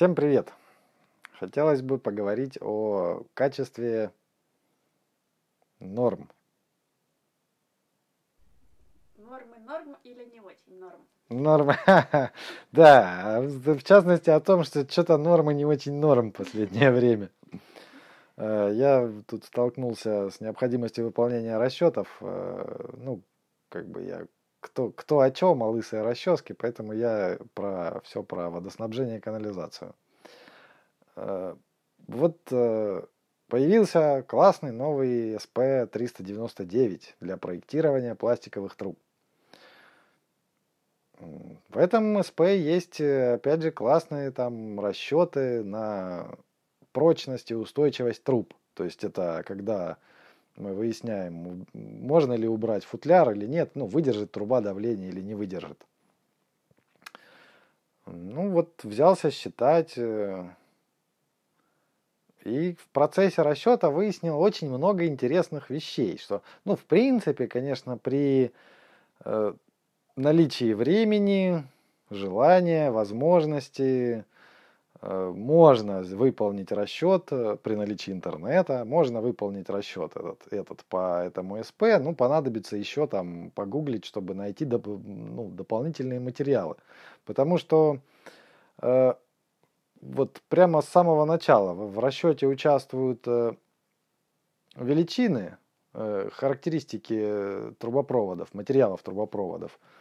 Всем привет! Хотелось бы поговорить о качестве норм. Нормы норм или не очень норм? Нормы, да, в частности о том, что что-то нормы не очень норм в последнее время. Э, я тут столкнулся с необходимостью выполнения расчетов. Э, ну, как бы я кто, кто о чем, о лысой расчески, поэтому я про все про водоснабжение и канализацию. Э, вот э, появился классный новый SP399 для проектирования пластиковых труб. В этом СП есть, э, опять же, классные там расчеты на прочность и устойчивость труб. То есть это когда мы выясняем, можно ли убрать футляр или нет, ну, выдержит труба давление или не выдержит. Ну, вот взялся считать, э, и в процессе расчета выяснил очень много интересных вещей, что, ну, в принципе, конечно, при э, наличии времени, желания, возможности, можно выполнить расчет э, при наличии интернета, можно выполнить расчет этот, этот по этому СП, ну, понадобится еще там погуглить, чтобы найти доп, ну, дополнительные материалы. Потому что э, вот прямо с самого начала в расчете участвуют э, величины, э, характеристики трубопроводов, материалов трубопроводов. Э,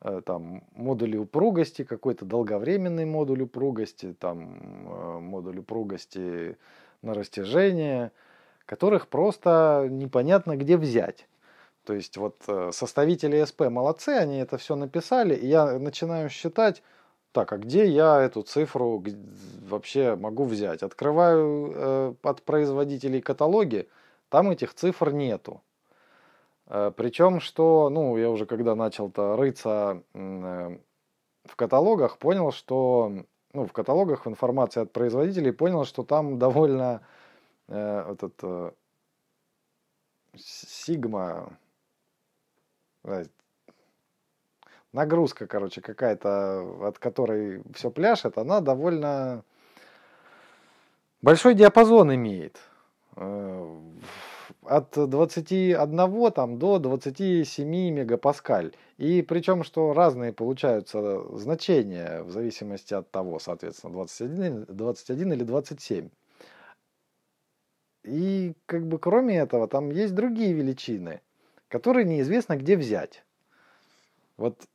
там модули упругости, какой-то долговременный модуль упругости, там э, модуль упругости на растяжение, которых просто непонятно где взять. То есть вот э, составители СП молодцы, они это все написали, и я начинаю считать, так, а где я эту цифру вообще могу взять? Открываю э, от производителей каталоги, там этих цифр нету. Э, Причем, что, ну, я уже когда начал-то рыться э, в каталогах, понял, что, ну, в каталогах в информации от производителей, понял, что там довольно э, этот э, сигма, э, нагрузка, короче, какая-то, от которой все пляшет, она довольно большой диапазон имеет от 21 там, до 27 мегапаскаль. И причем, что разные получаются значения в зависимости от того, соответственно, 21, 21 или 27. И как бы кроме этого, там есть другие величины, которые неизвестно где взять. Вот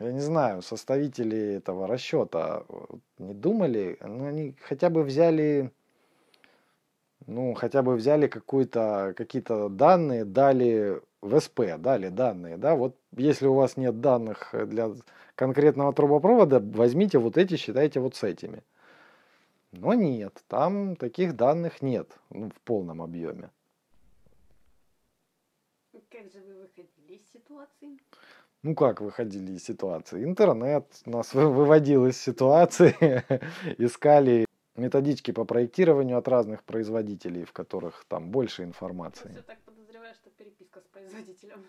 я не знаю, составители этого расчета не думали, ну, они хотя бы взяли ну, хотя бы взяли какую-то, какие-то данные, дали в СП, дали данные, да, вот если у вас нет данных для конкретного трубопровода, возьмите вот эти, считайте вот с этими. Но нет, там таких данных нет ну, в полном объеме. Как же вы выходили из ситуации? Ну как выходили из ситуации? Интернет нас выводил из ситуации, искали методички по проектированию от разных производителей, в которых там больше информации. Я так подозреваю, что переписка с производителем.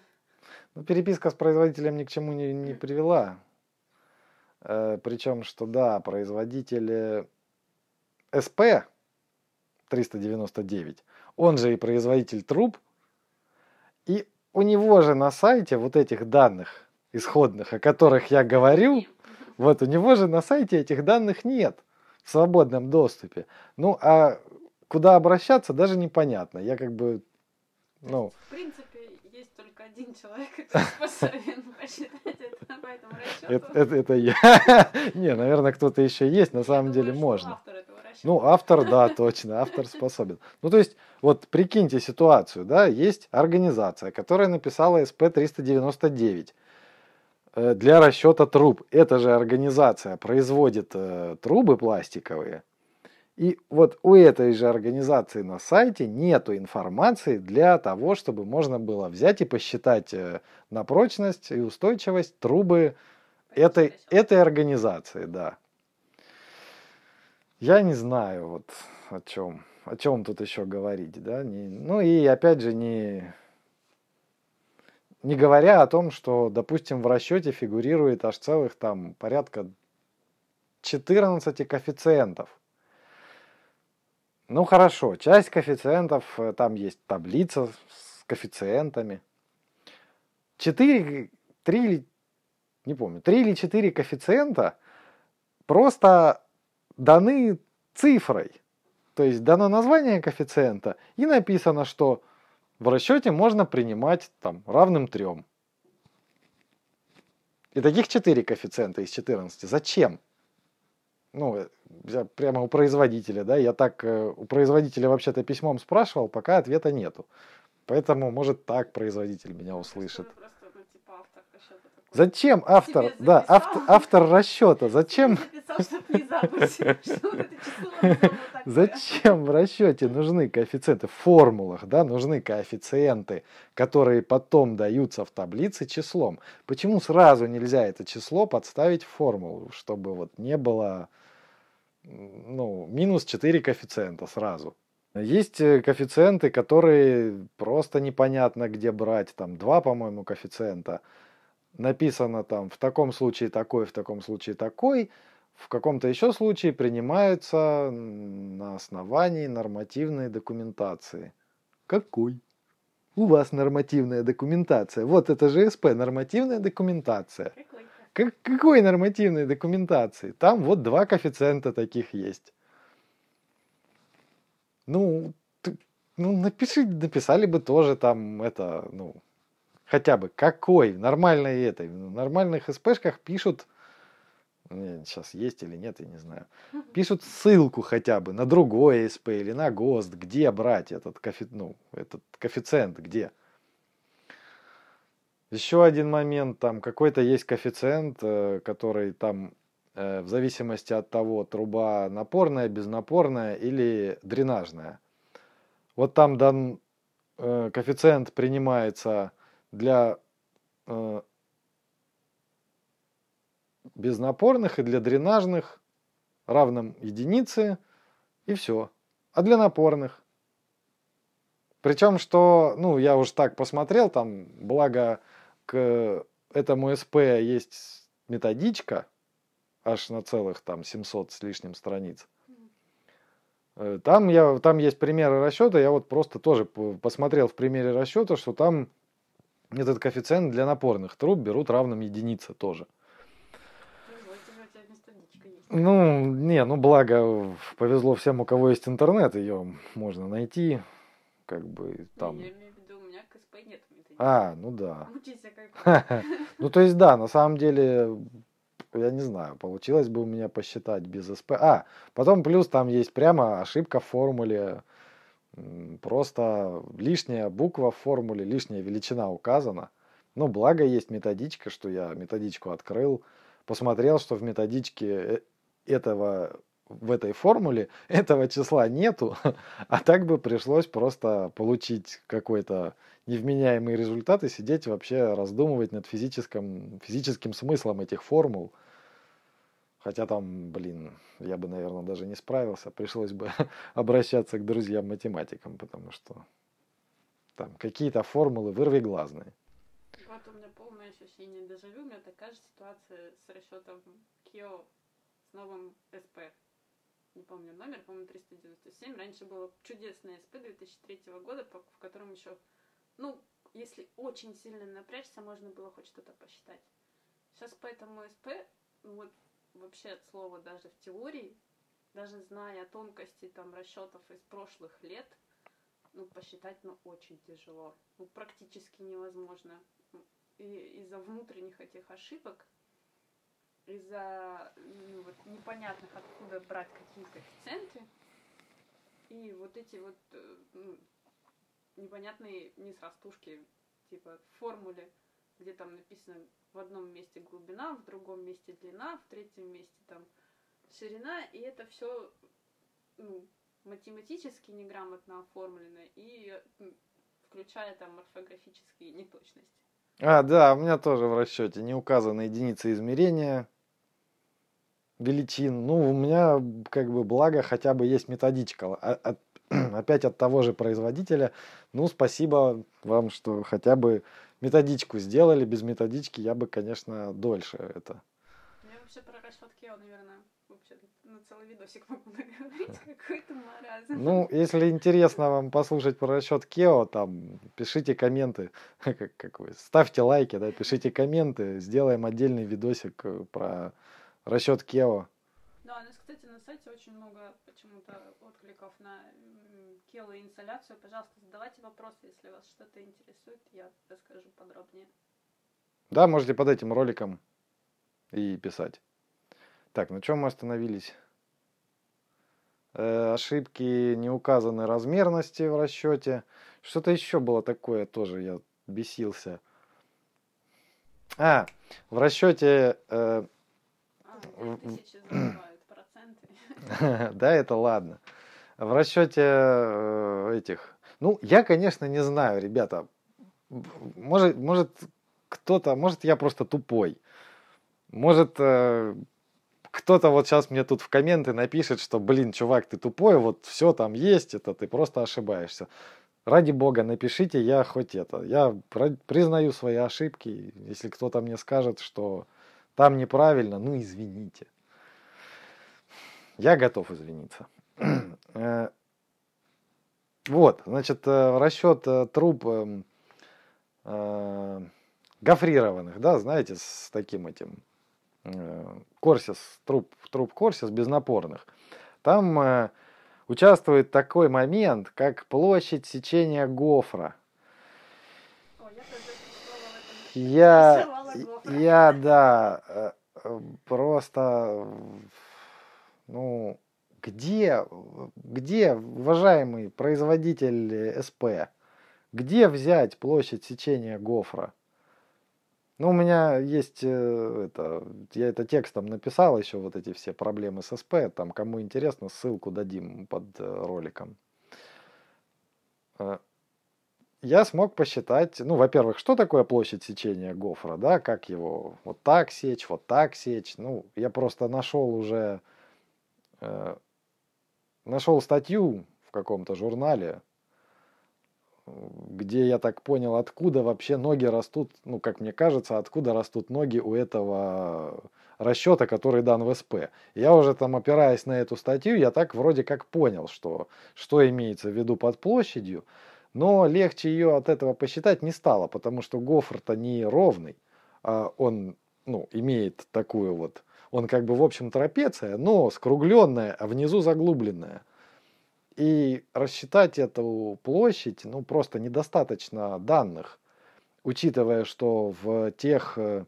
Ну, переписка с производителем ни к чему не, не привела. Э, причем, что да, производитель СП 399, он же и производитель труб, и у него же на сайте вот этих данных исходных, о которых я говорю, вот у него же на сайте этих данных нет в свободном доступе. Ну, а куда обращаться, даже непонятно. Я как бы, ну... В принципе, есть только один человек, который способен посчитать это по этому расчету. Это, это, это я. Не, наверное, кто-то еще есть, на самом деле можно. Ну, автор, да, точно, автор способен. Ну, то есть, вот прикиньте ситуацию, да, есть организация, которая написала СП-399 Э, для расчета труб. Эта же организация производит э, трубы пластиковые. И вот у этой же организации на сайте нету информации для того, чтобы можно было взять и посчитать э, на прочность и устойчивость трубы этой, этой организации, да. Я не знаю, вот о чем, о чем тут еще говорить, да. Не, ну и опять же не не говоря о том, что, допустим, в расчете фигурирует аж целых там порядка 14 коэффициентов. Ну хорошо, часть коэффициентов, э, там есть таблица с коэффициентами. 4, 3, не помню, 3 или 4 коэффициента просто даны цифрой. То есть дано название коэффициента и написано, что в расчете можно принимать там равным 3. И таких 4 коэффициента из 14. Зачем? Ну, я прямо у производителя, да, я так э, у производителя вообще-то письмом спрашивал, пока ответа нету. Поэтому, может, так производитель меня услышит. Зачем автор, да, автор, автор расчета, зачем, зачем в расчете нужны коэффициенты, в формулах, да, нужны коэффициенты, которые потом даются в таблице числом. Почему сразу нельзя это число подставить в формулу, чтобы вот не было, ну, минус 4 коэффициента сразу. Есть э, коэффициенты, которые просто непонятно где брать, там два, по-моему, коэффициента – написано там в таком случае такой, в таком случае такой, в каком-то еще случае принимаются на основании нормативной документации. Какой? У вас нормативная документация. Вот это же СП, нормативная документация. Как, какой нормативной документации? Там вот два коэффициента таких есть. Ну, ты, ну напиши, написали бы тоже там это, ну, хотя бы какой, нормальной этой, в нормальных СПшках пишут, сейчас есть или нет, я не знаю, пишут ссылку хотя бы на другой СП или на ГОСТ, где брать этот, кофе, ну, этот коэффициент, где. Еще один момент, там какой-то есть коэффициент, э, который там э, в зависимости от того, труба напорная, безнапорная или дренажная. Вот там дан э, коэффициент принимается для э, безнапорных и для дренажных равным единице, и все. А для напорных? Причем, что, ну, я уж так посмотрел, там, благо к этому СП есть методичка, аж на целых там 700 с лишним страниц. Э, там, я, там есть примеры расчета, я вот просто тоже посмотрел в примере расчета, что там этот коэффициент для напорных труб берут равным единице тоже. Ну, не, ну благо повезло всем, у кого есть интернет, ее можно найти, как бы там. Я имею в виду, у меня КСП нет А, ну да. как Ну, то есть, да, на самом деле, я не знаю, получилось бы у меня посчитать без СП. А, потом плюс там есть прямо ошибка в формуле Просто лишняя буква в формуле, лишняя величина указана. Но благо есть методичка, что я методичку открыл, посмотрел, что в методичке э, этого в этой формуле этого числа нету, а так бы пришлось просто получить какой-то невменяемый результат и сидеть вообще раздумывать над физическим, физическим смыслом этих формул. Хотя там, блин, я бы, наверное, даже не справился. Пришлось бы обращаться к друзьям-математикам, потому что там какие-то формулы вырвиглазные. Вот у меня полное ощущение дежавю. У меня такая же ситуация с расчетом КИО с новым СП. Не помню номер, по-моему, 397. Раньше было чудесное СП 2003 года, в котором еще, ну, если очень сильно напрячься, можно было хоть что-то посчитать. Сейчас по этому СП, вот вообще от слова даже в теории, даже зная тонкости там расчетов из прошлых лет, ну, посчитать, ну, очень тяжело. Ну, практически невозможно. И из-за внутренних этих ошибок, из-за ну, вот, непонятных, откуда брать какие коэффициенты, и вот эти вот э, ну, непонятные несрастушки, типа в формуле, где там написано в одном месте глубина, в другом месте длина, в третьем месте там ширина, и это все ну, математически неграмотно оформлено и включая там орфографические неточности. А, да, у меня тоже в расчете не указаны единицы измерения величин. Ну, у меня как бы благо хотя бы есть методичка. А, от, опять от того же производителя. Ну, спасибо вам, что хотя бы методичку сделали. Без методички я бы, конечно, дольше это. Я вообще про расчет Кео, наверное, вообще на целый видосик могу наговорить, какой-то маразм. Ну, если интересно вам послушать про расчет Кео, там, пишите комменты, как, как вы, ставьте лайки, да, пишите комменты, сделаем отдельный видосик э, про расчет Кео. Да, у нас, кстати, на сайте очень много почему-то откликов на Кео и инсоляцию. Пожалуйста, задавайте вопросы, если вас что-то интересует, я расскажу подробнее. Да, можете под этим роликом и писать. Так, на чем мы остановились? Э, ошибки не указаны размерности в расчете. Что-то еще было такое, тоже я бесился. А, в расчете... Э, а, да, это ладно. В расчете э, этих... Ну, я, конечно, не знаю, ребята. Может, может кто-то, может, я просто тупой. Может, э, кто-то вот сейчас мне тут в комменты напишет, что, блин, чувак, ты тупой, вот все там есть, это ты просто ошибаешься. Ради бога, напишите, я хоть это. Я признаю свои ошибки. Если кто-то мне скажет, что там неправильно, ну извините. Я готов извиниться. Э, вот, значит, э, расчет труб эм, гофрированных, да, знаете, с таким этим Э, Корсис, труп, труп Корсис безнапорных, там э, участвует такой момент, как площадь сечения гофра. я, я, да, э, просто, ну, где, где, уважаемый производитель СП, где взять площадь сечения гофра? Ну, у меня есть э, это, я это текстом написал еще вот эти все проблемы с СП, там кому интересно, ссылку дадим под э, роликом. Э, я смог посчитать, ну, во-первых, что такое площадь сечения гофра, да, как его вот так сечь, вот так сечь. Ну, я просто нашел уже, э, нашел статью в каком-то журнале, где я так понял, откуда вообще ноги растут, ну, как мне кажется, откуда растут ноги у этого расчета, который дан в СП. Я уже там, опираясь на эту статью, я так вроде как понял, что, что имеется в виду под площадью, но легче ее от этого посчитать не стало, потому что гофр-то не ровный, а он ну, имеет такую вот, он как бы в общем трапеция, но скругленная, а внизу заглубленная. И рассчитать эту площадь, ну, просто недостаточно данных, учитывая, что в тех э,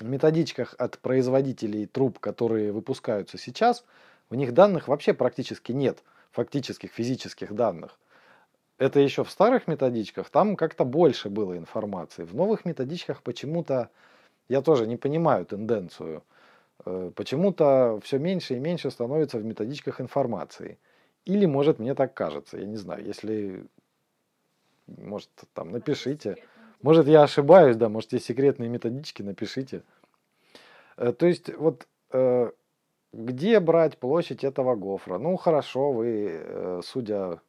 методичках от производителей труб, которые выпускаются сейчас, в них данных вообще практически нет, фактических физических данных. Это еще в старых методичках, там как-то больше было информации. В новых методичках почему-то, я тоже не понимаю тенденцию, э, почему-то все меньше и меньше становится в методичках информации. Или, может, мне так кажется, я не знаю, если, может, там напишите. Может, я ошибаюсь, да, может, есть секретные методички, напишите. Э, то есть, вот э, где брать площадь этого гофра? Ну, хорошо, вы, судя,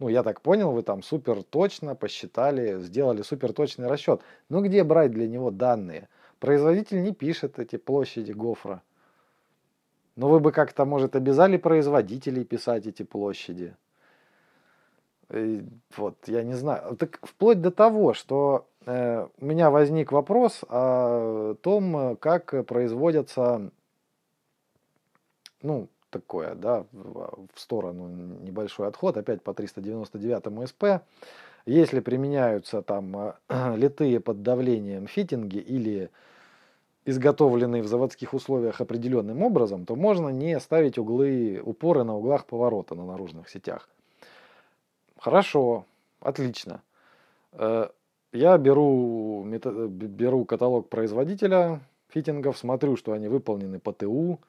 ну, я так понял, вы там супер точно посчитали, сделали супер точный расчет. Но где брать для него данные? Производитель не пишет эти площади гофра. Но вы бы как-то, может, обязали производителей писать эти площади. И вот, я не знаю. Так вплоть до того, что э, у меня возник вопрос о том, как производятся, ну, такое, да, в, сторону небольшой отход, опять по 399 СП. Если применяются там э, литые под давлением фитинги или изготовленный в заводских условиях определенным образом, то можно не ставить углы, упоры на углах поворота на наружных сетях. Хорошо, отлично. Э, я беру, беру каталог производителя фитингов, смотрю, что они выполнены по ТУ,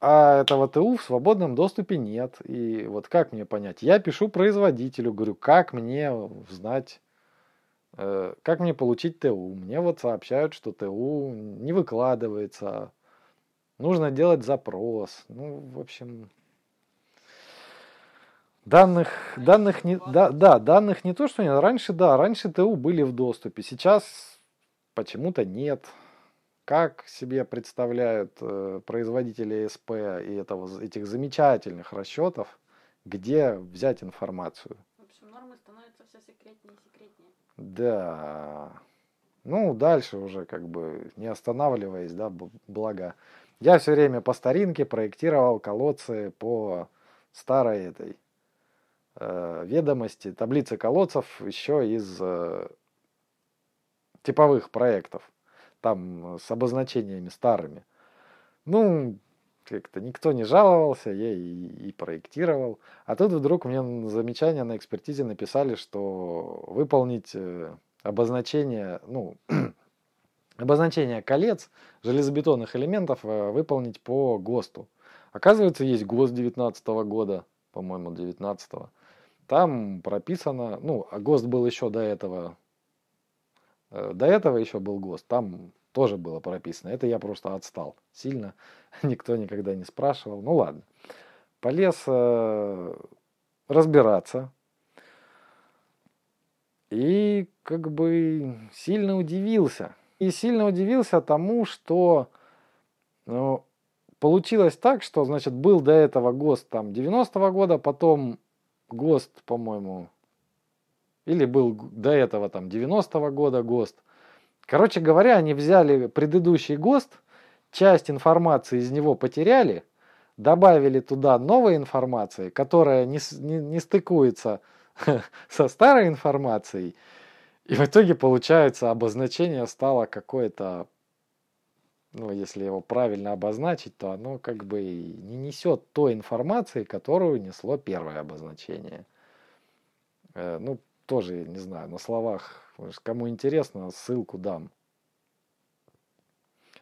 а этого ТУ в свободном доступе нет. И вот как мне понять? Я пишу производителю, говорю, как мне знать, как мне получить ТУ? Мне вот сообщают, что ТУ не выкладывается. Нужно делать запрос. Ну, в общем, данных, данных не, да, да, данных не то, что нет. Раньше, да, раньше ТУ были в доступе. Сейчас почему-то нет. как себе представляют э, производители СП и этого, этих замечательных расчетов, где взять информацию. В общем, нормы становятся все секретнее. Да. Ну, дальше уже как бы не останавливаясь, да, благо. Я все время по старинке проектировал колодцы по старой этой э, ведомости, таблицы колодцев еще из э, типовых проектов, там с обозначениями старыми. Ну, как-то никто не жаловался, я и, и проектировал. А тут вдруг мне замечания на экспертизе написали, что выполнить э, обозначение, ну, обозначение колец железобетонных элементов э, выполнить по ГОСТу. Оказывается, есть ГОСТ 19 года, по-моему, 19 -го. Там прописано, ну, а ГОСТ был еще до этого, э, до этого еще был ГОСТ, там тоже было прописано. Это я просто отстал сильно, никто никогда не спрашивал. Ну ладно, полез э, разбираться. И как бы сильно удивился. И сильно удивился тому, что ну, получилось так, что, значит, был до этого ГОСТ там 90-го года, потом ГОСТ, по-моему, или был до этого там 90-го года ГОСТ. Короче говоря, они взяли предыдущий ГОСТ, часть информации из него потеряли, добавили туда новой информации, которая не, не, не стыкуется со старой информацией, и в итоге, получается, обозначение стало какое-то, ну, если его правильно обозначить, то оно как бы не несет той информации, которую несло первое обозначение. Э, ну, тоже, не знаю, на словах, кому интересно, ссылку дам.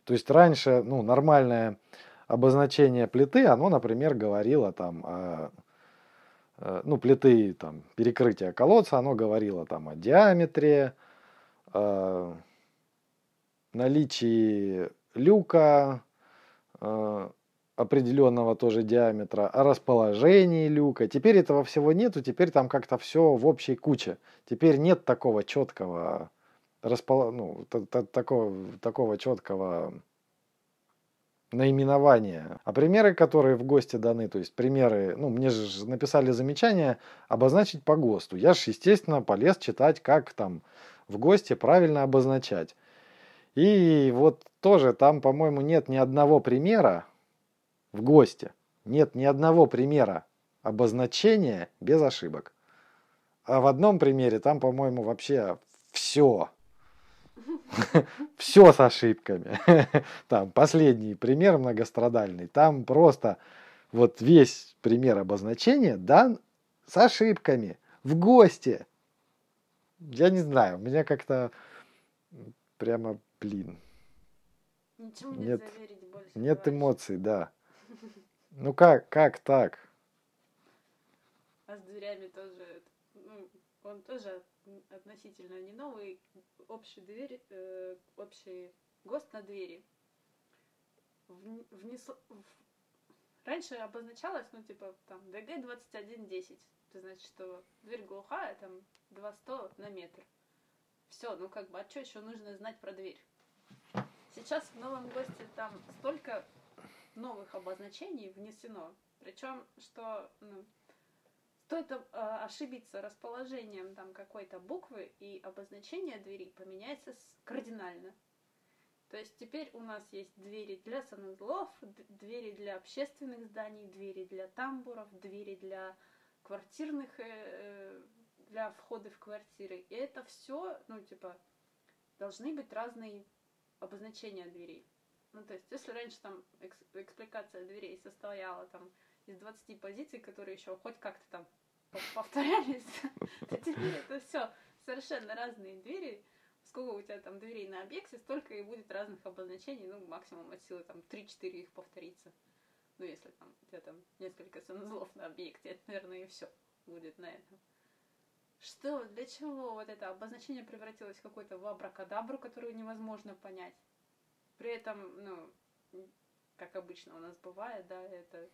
То есть раньше, ну, нормальное обозначение плиты, оно, например, говорило там о Э, ну, плиты там, перекрытия колодца, оно говорило там о диаметре, о наличии люка определенного тоже диаметра, о расположении люка. Теперь этого всего нету, теперь там как-то все в общей куче. Теперь нет такого четкого распол... ну, такого, такого четкого наименования. А примеры, которые в ГОСТе даны, то есть примеры, ну, мне же написали замечание обозначить по ГОСТу. Я же, естественно, полез читать, как там в ГОСТе правильно обозначать. И вот тоже там, по-моему, нет ни одного примера в ГОСТе. Нет ни одного примера обозначения без ошибок. А в одном примере там, по-моему, вообще все все с ошибками. Там последний пример многострадальный. Там просто вот весь пример обозначения дан с ошибками. В гости. Я не знаю, у меня как-то прямо, блин. Ничему нет, больше нет эмоций, да. Ну как, как так? А с дверями тоже, ну, он тоже относительно не новый, общую дверь, э, общий ГОСТ на двери. Внесло. Раньше обозначалось, ну, типа, там, ДГ 2110. Это значит, что дверь глухая, там, 200 на метр. Все, ну, как бы, а что еще нужно знать про дверь? Сейчас в новом ГОСТе там столько новых обозначений внесено. Причем, что, ну, Стоит э, ошибиться расположением там какой-то буквы, и обозначение двери поменяется кардинально. То есть теперь у нас есть двери для санузлов, двери для общественных зданий, двери для тамбуров, двери для квартирных, э, э, для входа в квартиры. И это все, ну, типа, должны быть разные обозначения дверей. Ну, то есть, если раньше там экспликация дверей состояла там из 20 позиций, которые еще хоть как-то там повторялись, то теперь это все совершенно разные двери. Сколько у тебя там дверей на объекте, столько и будет разных обозначений, ну, максимум от силы там 3-4 их повторится. Ну, если там у тебя там несколько санузлов на объекте, это, наверное, и все будет на этом. Что, для чего вот это обозначение превратилось в какой-то в абракадабру, которую невозможно понять? При этом, ну, как обычно у нас бывает, да, это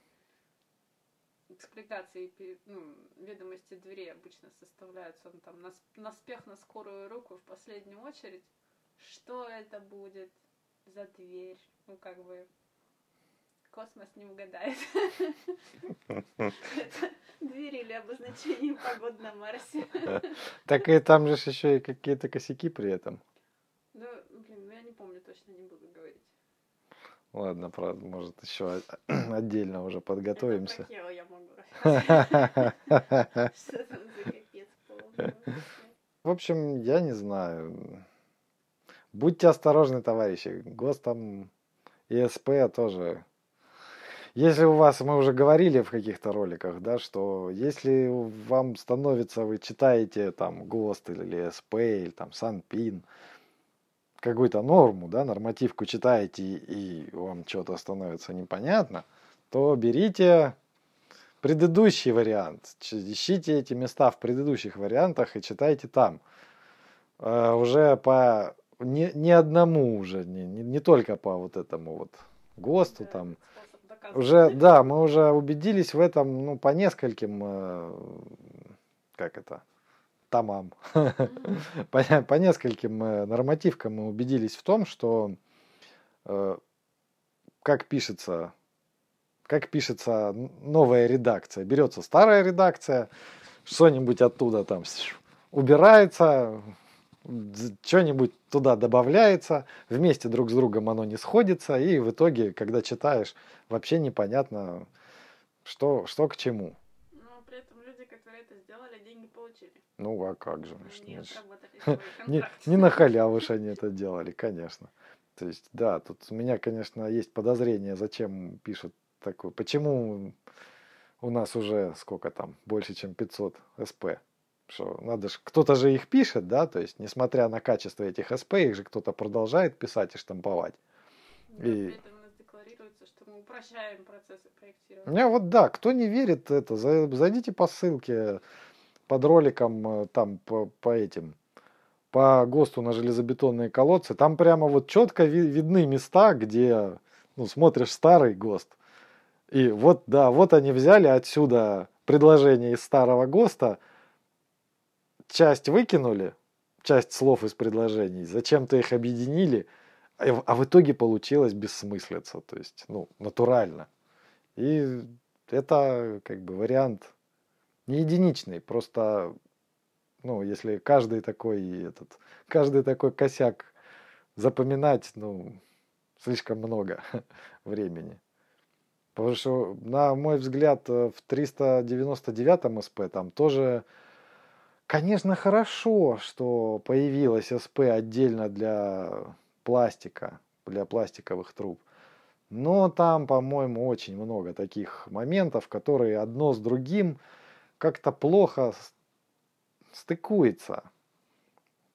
экспликации, ну, ведомости дверей обычно составляются он там на, на спех, на скорую руку в последнюю очередь. Что это будет? за дверь. Ну, как бы, космос не угадает. Это дверь или обозначение погод на Марсе. Так и там же еще и какие-то косяки при этом. Блин, ну я не помню точно, не буду говорить. Ладно, правда, может, еще отдельно уже подготовимся. Это я могу там. В общем, я не знаю. Будьте осторожны, товарищи. ГОСТом и СП тоже. Если у вас, мы уже говорили в каких-то роликах, да, что если вам становится, вы читаете там ГОСТ или СП, или там СанПин, какую-то норму, да, нормативку читаете и вам что-то становится непонятно, то берите предыдущий вариант, ищите эти места в предыдущих вариантах и читайте там. Э, уже по не, не одному уже, не, не, не только по вот этому вот ГОСТу Да, там. Уже, да, мы уже убедились в этом, ну, по нескольким, э, как это, томам. Мгм. по, по нескольким э, нормативкам мы убедились в том, что э, как пишется, как пишется новая редакция. Берется старая редакция, что-нибудь оттуда там убирается, что-нибудь туда добавляется, вместе друг с другом оно не сходится, и в итоге, когда читаешь, вообще непонятно, что, что к чему. Но при этом люди, которые это сделали, деньги получили. Ну, а как же? отработали свой Не, не на халяву ж они это делали, конечно. То есть, да, тут у меня, конечно, есть подозрение, зачем пишут такое. Почему у нас уже сколько там, больше, чем 500 СП? Что надо же, кто-то же их пишет, да, то есть, несмотря на качество этих СП, их же кто-то продолжает писать и штамповать. Да, И- При этом у нас декларируется, что упрощаем процессы У проектирования. меня вот, да, кто не верит это, за- зайдите по ссылке под роликом э, там по, по этим, по ГОСТу на железобетонные колодцы, там прямо вот четко ви- видны места, где, ну, смотришь старый ГОСТ, и вот, да, вот они взяли отсюда предложение из старого ГОСТа, часть выкинули, часть слов из предложений, зачем-то их объединили, а в- а в итоге получилось бессмыслица, то есть, ну, натурально. И это как бы вариант не единичный, просто, ну, если каждый такой этот, каждый такой косяк запоминать, ну, слишком много времени. Потому что, на мой взгляд, э, в 399 СП там тоже, конечно, хорошо, что появилась СП отдельно для пластика, для пластиковых труб. Но там, по-моему, очень много таких моментов, которые одно с другим как-то плохо стыкуется.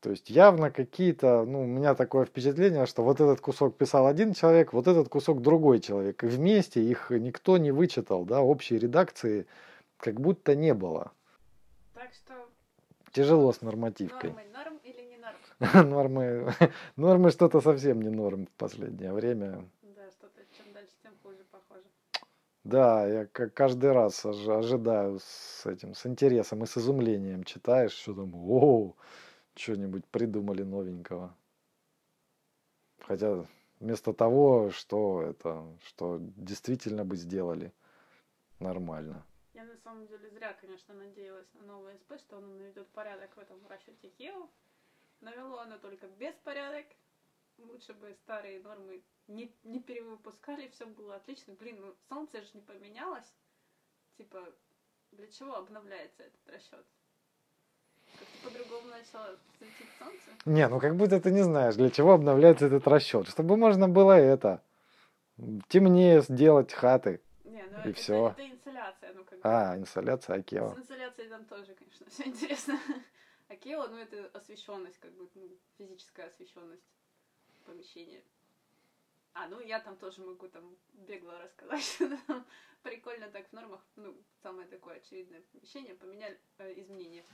То есть явно какие-то, ну, у меня такое впечатление, что вот этот кусок писал один человек, вот этот кусок другой человек. И вместе их никто не вычитал, да, общей редакции как будто не было. Так что Тяжело с нормативкой. нормы? Нормы, нормы что-то совсем не норм в последнее время. Да, что-то чем дальше, тем хуже, похоже. Да, я ка- каждый раз ожи- ожидаю с этим, с интересом и с изумлением читаешь, что там, о, что-нибудь придумали новенького. Хотя вместо того, что это, что действительно бы сделали нормально. Я на самом деле зря, конечно, надеялась на новый СП, что оно наведет порядок в этом расчете Хео. Навело оно только беспорядок. Лучше бы старые нормы не, не перевыпускали, все было отлично. Блин, ну солнце же не поменялось. Типа, для чего обновляется этот расчет? Как-то по-другому начало светить солнце. Не, ну как будто ты не знаешь, для чего обновляется этот расчет. Чтобы можно было это, темнее сделать хаты. Не, ну И это, всё. это инсоляция, ну как бы. А, инсоляция Акео. С инсоляцией там тоже, конечно, все интересно. А Кео, ну это освещенность, как бы, ну, физическая освещенность помещения. А, ну я там тоже могу там бегло рассказать, что там прикольно так в нормах, ну, самое такое очевидное помещение, поменяли э, изменения.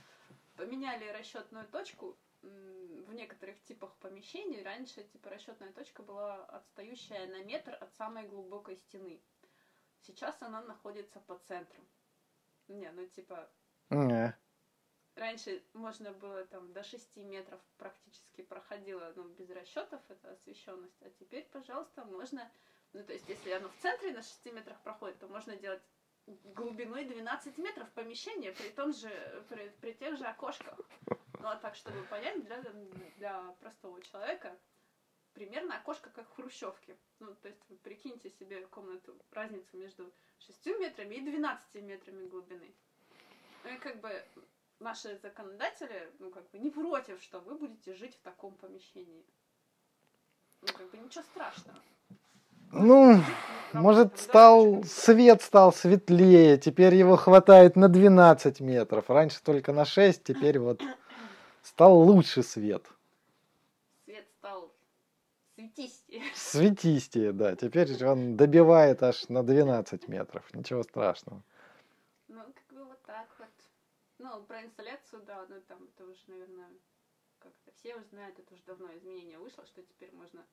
Поменяли расчетную точку в некоторых типах помещений. Раньше, типа, расчетная точка была отстающая на метр от самой глубокой стены. Сейчас она находится по центру. Не, ну типа, Не. Раньше можно было там до 6 метров практически проходило, ну, без расчетов эта освещенность, а теперь, пожалуйста, можно, ну, то есть, если оно в центре на 6 метрах проходит, то можно делать глубиной 12 метров помещение при том же, при, при тех же окошках. Ну, а так, чтобы понять, для, для простого человека, примерно окошко как в хрущевке. Ну, то есть вы прикиньте себе комнату, разницу между 6 метрами и 12 метрами глубины. Ну и как бы наши законодатели, ну как бы не против, что вы будете жить в таком помещении. Ну как бы ничего страшного. Ну, может, стал свет стал светлее, теперь его хватает на 12 метров. Раньше только на 6, теперь вот стал лучше свет. Свет стал светистее. Светистее, да. Теперь он добивает аж на 12 метров. Ничего страшного. Ну, как бы вот так вот. Ну, про инсталляцию, да, ну там это уже, наверное, как-то все уже знают, это уже давно изменение вышло, что теперь можно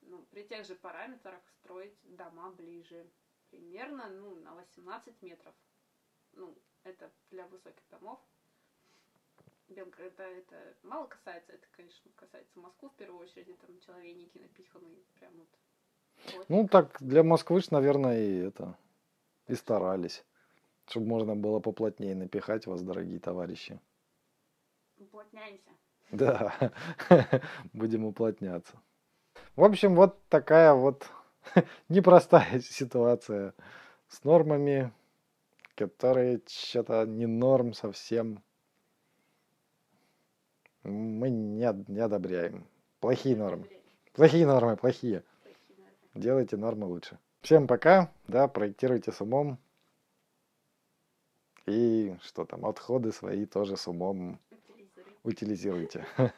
ну, при тех же параметрах строить дома ближе. Примерно, ну, на 18 метров. Ну, это для высоких домов. Белгорода это мало касается, это, конечно, касается Москвы в первую очередь, там человейники напиханы прям вот. вот. Ну, так для Москвы ж, наверное, и это, и старались, чтобы можно было поплотнее напихать вас, дорогие товарищи. Уплотняемся. Да, будем уплотняться. В общем, вот такая вот непростая ситуация с нормами, которые что-то не норм совсем. Мы не, не одобряем. Плохие нормы. Плохие нормы, плохие. Делайте нормы лучше. Всем пока, да, проектируйте с умом. И что там, отходы свои тоже с умом утилизируйте.